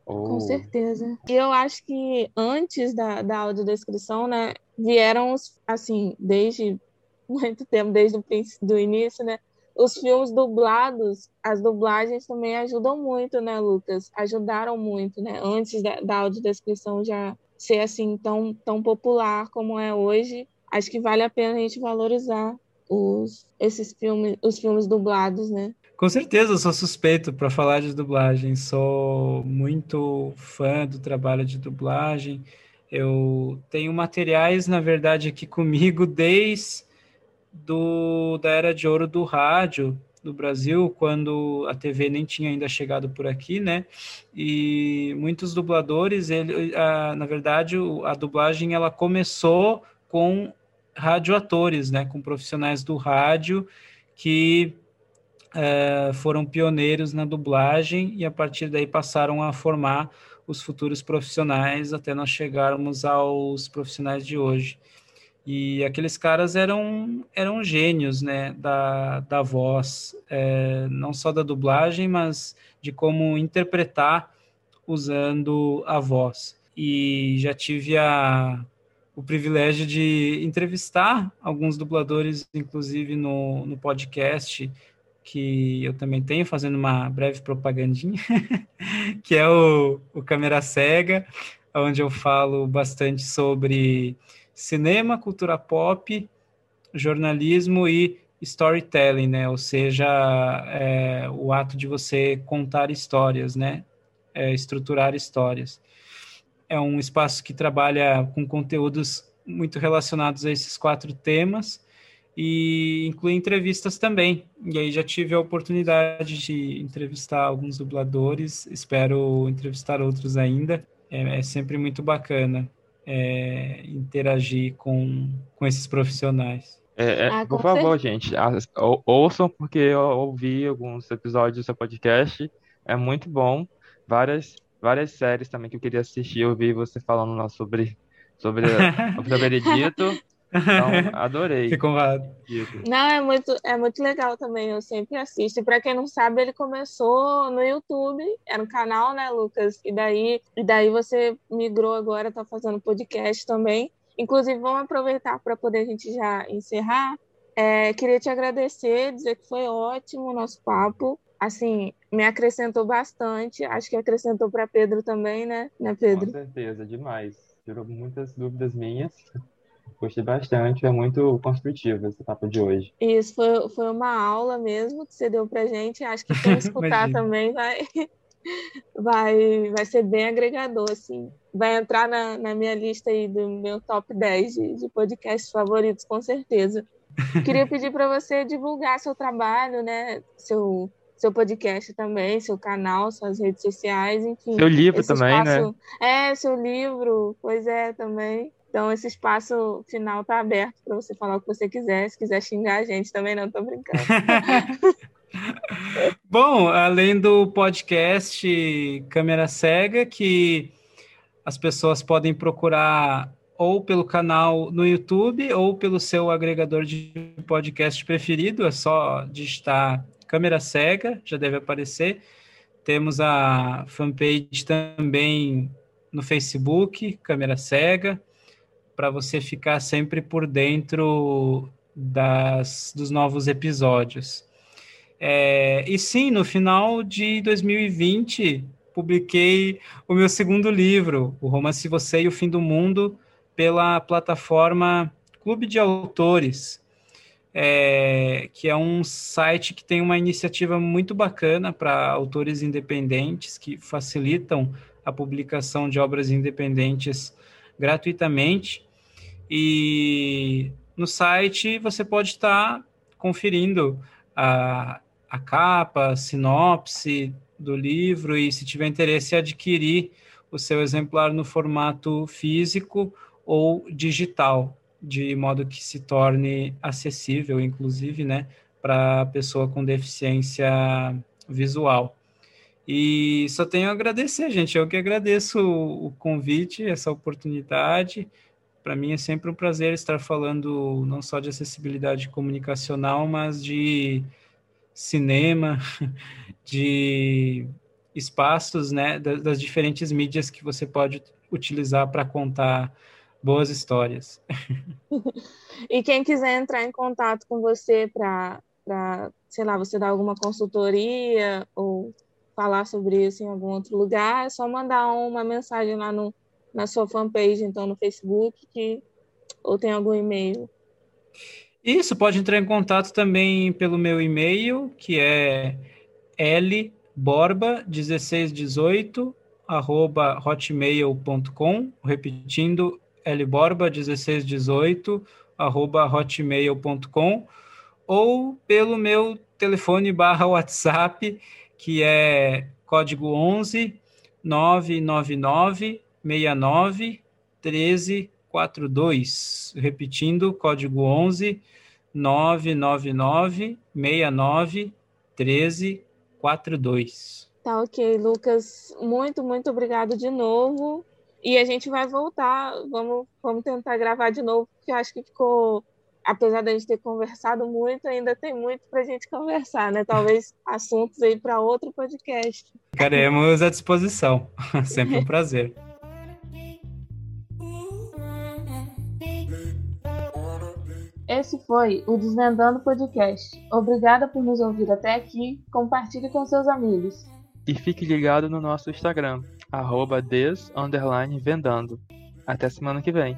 Ou... Com certeza. E eu acho que antes da, da audiodescrição, né, vieram, assim, desde muito tempo, desde o do início, né, os filmes dublados, as dublagens também ajudam muito, né, Lucas? Ajudaram muito, né? Antes da, da audiodescrição já ser assim tão, tão popular como é hoje, acho que vale a pena a gente valorizar os, esses filmes, os filmes dublados, né? Com certeza, eu sou suspeito para falar de dublagem. Sou muito fã do trabalho de dublagem. Eu tenho materiais, na verdade, aqui comigo desde do, da era de ouro do rádio do Brasil, quando a TV nem tinha ainda chegado por aqui, né? E muitos dubladores, ele, a, na verdade, a dublagem ela começou com radioatores, né? Com profissionais do rádio que é, foram pioneiros na dublagem e a partir daí passaram a formar os futuros profissionais até nós chegarmos aos profissionais de hoje. E aqueles caras eram, eram gênios, né, da, da voz, é, não só da dublagem, mas de como interpretar usando a voz. E já tive a, o privilégio de entrevistar alguns dubladores, inclusive no, no podcast, que eu também tenho, fazendo uma breve propagandinha, que é o, o Câmera Cega, onde eu falo bastante sobre cinema, cultura pop, jornalismo e storytelling, né? Ou seja, é, o ato de você contar histórias, né? É, estruturar histórias. É um espaço que trabalha com conteúdos muito relacionados a esses quatro temas e inclui entrevistas também. E aí já tive a oportunidade de entrevistar alguns dubladores, espero entrevistar outros ainda. É, é sempre muito bacana é, interagir com, com esses profissionais. É, é, ah, por favor, gente, ouçam, porque eu ouvi alguns episódios do seu podcast, é muito bom. Várias, várias séries também que eu queria assistir, eu vi você falando lá sobre, sobre, sobre o Veredito. Então, adorei. Ficou. Não, é muito, é muito legal também, eu sempre assisto. E para quem não sabe, ele começou no YouTube, era um canal, né, Lucas? E daí, e daí você migrou agora, tá fazendo podcast também. Inclusive, vamos aproveitar para poder a gente já encerrar. É, queria te agradecer, dizer que foi ótimo o nosso papo. Assim, me acrescentou bastante. Acho que acrescentou para Pedro também, né? né, Pedro? Com certeza, demais. Tirou muitas dúvidas minhas. Gostei bastante, é muito construtivo esse papo de hoje. Isso, foi, foi uma aula mesmo que você deu pra gente. Acho que quem escutar também vai, vai, vai ser bem agregador, assim. Vai entrar na, na minha lista aí do meu top 10 de, de podcasts favoritos, com certeza. Queria pedir para você divulgar seu trabalho, né? Seu, seu podcast também, seu canal, suas redes sociais, enfim. Seu livro também, né? espaço... né? É, seu livro, pois é, também. Então, esse espaço final está aberto para você falar o que você quiser. Se quiser xingar a gente também, não estou brincando. Bom, além do podcast Câmera Cega, que as pessoas podem procurar ou pelo canal no YouTube ou pelo seu agregador de podcast preferido, é só digitar Câmera Cega, já deve aparecer. Temos a fanpage também no Facebook, Câmera Cega para você ficar sempre por dentro das, dos novos episódios. É, e sim, no final de 2020, publiquei o meu segundo livro, o Romance Você e o Fim do Mundo, pela plataforma Clube de Autores, é, que é um site que tem uma iniciativa muito bacana para autores independentes, que facilitam a publicação de obras independentes gratuitamente. E no site você pode estar conferindo a, a capa, a sinopse do livro e, se tiver interesse, adquirir o seu exemplar no formato físico ou digital, de modo que se torne acessível, inclusive, né, para a pessoa com deficiência visual. E só tenho a agradecer, gente. Eu que agradeço o convite, essa oportunidade para mim é sempre um prazer estar falando não só de acessibilidade comunicacional, mas de cinema, de espaços, né, das, diferentes mídias que você pode utilizar para contar boas histórias. e quem quiser entrar em contato com você para, sei lá, você dar alguma consultoria ou falar sobre isso em algum outro lugar, é só mandar uma mensagem lá no na sua fanpage, então, no Facebook, que, ou tem algum e-mail? Isso, pode entrar em contato também pelo meu e-mail, que é lborba1618 arroba hotmail.com, repetindo, lborba1618 arroba hotmail.com, ou pelo meu telefone barra WhatsApp, que é código 11 999 69 13 42. Repetindo, código 11 999 69 13 42. Tá ok, Lucas. Muito, muito obrigado de novo. E a gente vai voltar, vamos, vamos tentar gravar de novo, porque acho que ficou, apesar da gente ter conversado muito, ainda tem muito para a gente conversar, né? Talvez assuntos aí para outro podcast. Ficaremos à disposição. Sempre um prazer. Esse foi o Desvendando Podcast. Obrigada por nos ouvir até aqui. Compartilhe com seus amigos. E fique ligado no nosso Instagram, arroba des, vendando. Até semana que vem.